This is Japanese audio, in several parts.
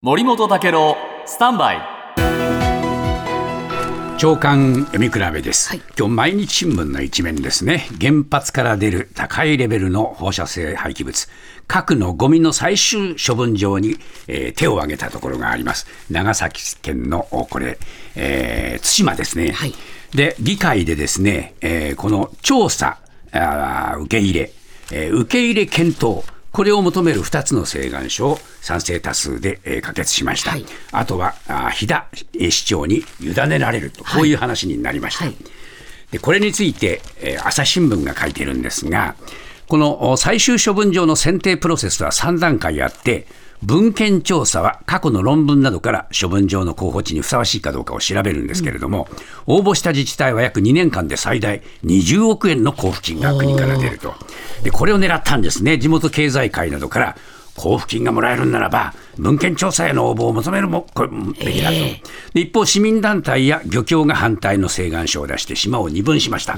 森本武郎スタンバイ。長官読み比べです、今日毎日新聞の一面ですね。原発から出る高いレベルの放射性廃棄物。核のゴミの最終処分場に、えー手を挙げたところがあります。長崎県のおこれ、えー対馬ですね、はい。で議会でですね、えーこの調査あー受け入れ、えー受け入れ検討これを求める2つの請願書を賛成多数で、えー可決しました、はい。あとは飛騨えー市長に委ねられると、こういう話になりました。はい。でこれについて、えー朝日新聞が書いているんですが、このお最終処分場の選定プロセスは3段階あって、文献調査は過去の論文などから処分場の候補地にふさわしいかどうかを調べるんですけれども、応募した自治体は約2年間で最大20億円の交付金が国から出ると。で、これを狙ったんですね。地元経済界などから交付金がもらえるんならば、文献調査への応募を求めるもこれべきだと、で一方、市民団体や漁協が反対の請願書を出して、島を二分しました。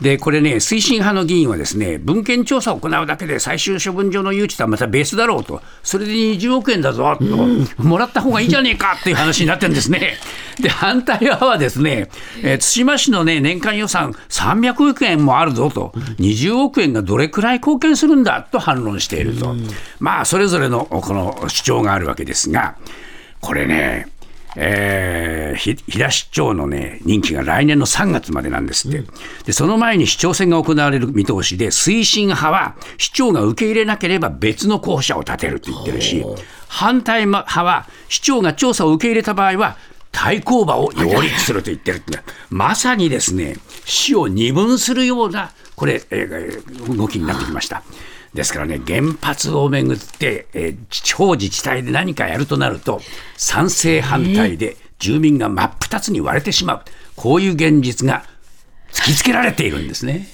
でこれね、推進派の議員はですね文献調査を行うだけで最終処分場の誘致とはまた別だろうと、それで20億円だぞと、もらった方がいいじゃねえかっていう話になってるんですね。で、反対派はですね、えー対馬市の、ね、年間予算300億円もあるぞと、20億円がどれくらい貢献するんだと反論していると、まあ、それぞれのこの主張があるわけですが、これね、えー、ひ飛騨市長の、ね、任期が来年の3月までなんですって、でその前に市長選が行われる見通しで、推進派は市長が受け入れなければ別の候補者を立てると言ってるし、反対派は市長が調査を受け入れた場合は、対抗馬を擁立すると言ってるって、まさにですね、市を二分するような、これ、えー動きになってきました。ですからね、原発をめぐって、えー地方自治体で何かやるとなると、賛成反対で住民が真っ二つに割れてしまう、こういう現実が突きつけられているんですね。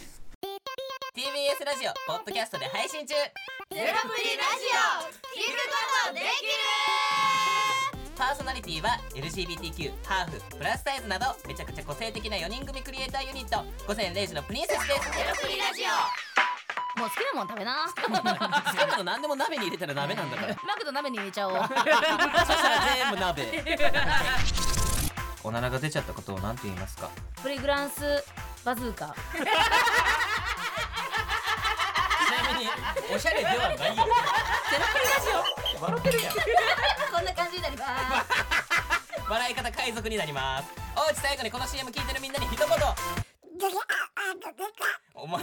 TBS ラジオポッドキャストで配信中。ゼロプリラジオ。聞くことできるパーソナリティは LGBTQ ハーフプラスサイズなどめちゃくちゃ個性的な4人組クリエイターユニット。午前0時のプリンセスです。ゼロプリラジオ。もう好きなもん食べな。好きなの何でも鍋に入れたら鍋なんだから。マクド鍋に入れちゃおう。そしたら全部鍋。おならが出ちゃったことを何て言いますか？プリグランスバズーカ。ちなみにおしゃれではないよ。ゼロプリラジオ笑ってるやん。こんな感じになります。笑い方海賊になります。おうち最後にこの CM 聞いてるみんなに一言。お前